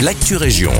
l'actu région.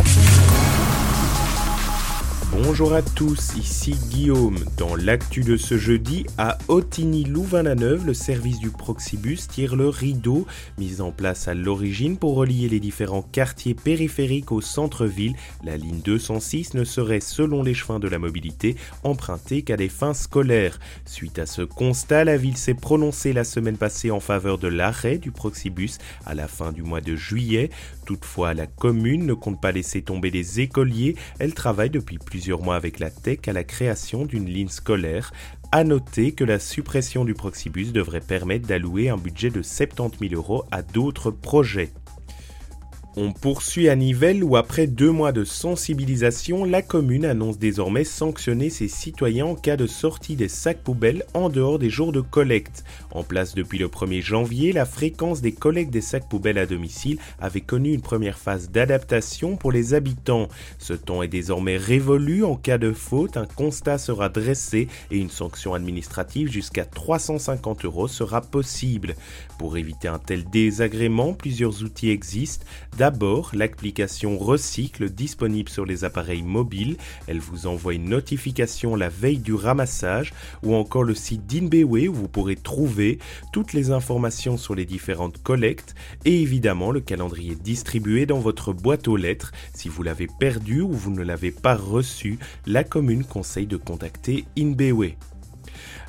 Bonjour à tous, ici Guillaume. Dans l'actu de ce jeudi, à Otigny-Louvain-la-Neuve, le service du Proxibus tire le rideau, mis en place à l'origine pour relier les différents quartiers périphériques au centre-ville. La ligne 206 ne serait, selon les chemins de la mobilité, empruntée qu'à des fins scolaires. Suite à ce constat, la ville s'est prononcée la semaine passée en faveur de l'arrêt du Proxibus à la fin du mois de juillet. Toutefois, la commune ne compte pas laisser tomber les écoliers. Elle travaille depuis plusieurs avec la TEC à la création d'une ligne scolaire. À noter que la suppression du Proxibus devrait permettre d'allouer un budget de 70 000 euros à d'autres projets. On poursuit à Nivelles où après deux mois de sensibilisation, la commune annonce désormais sanctionner ses citoyens en cas de sortie des sacs poubelles en dehors des jours de collecte. En place depuis le 1er janvier, la fréquence des collectes des sacs poubelles à domicile avait connu une première phase d'adaptation pour les habitants. Ce temps est désormais révolu. En cas de faute, un constat sera dressé et une sanction administrative jusqu'à 350 euros sera possible. Pour éviter un tel désagrément, plusieurs outils existent. D'abord, l'application Recycle disponible sur les appareils mobiles. Elle vous envoie une notification la veille du ramassage ou encore le site d'Inbewe où vous pourrez trouver toutes les informations sur les différentes collectes et évidemment le calendrier distribué dans votre boîte aux lettres. Si vous l'avez perdu ou vous ne l'avez pas reçu, la commune conseille de contacter Inbewe.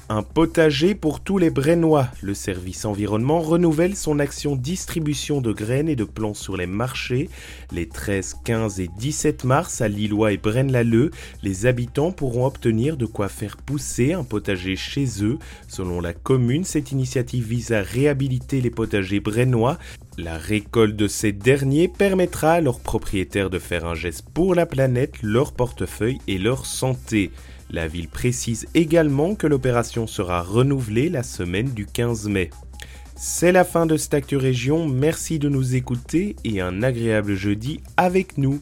Un potager pour tous les Brennois. Le service environnement renouvelle son action distribution de graines et de plants sur les marchés. Les 13, 15 et 17 mars à Lillois et Braine-l'Alleud, les habitants pourront obtenir de quoi faire pousser un potager chez eux. Selon la commune, cette initiative vise à réhabiliter les potagers brennois la récolte de ces derniers permettra à leurs propriétaires de faire un geste pour la planète, leur portefeuille et leur santé. La ville précise également que l'opération sera renouvelée la semaine du 15 mai. C'est la fin de cette Actu Région, merci de nous écouter et un agréable jeudi avec nous.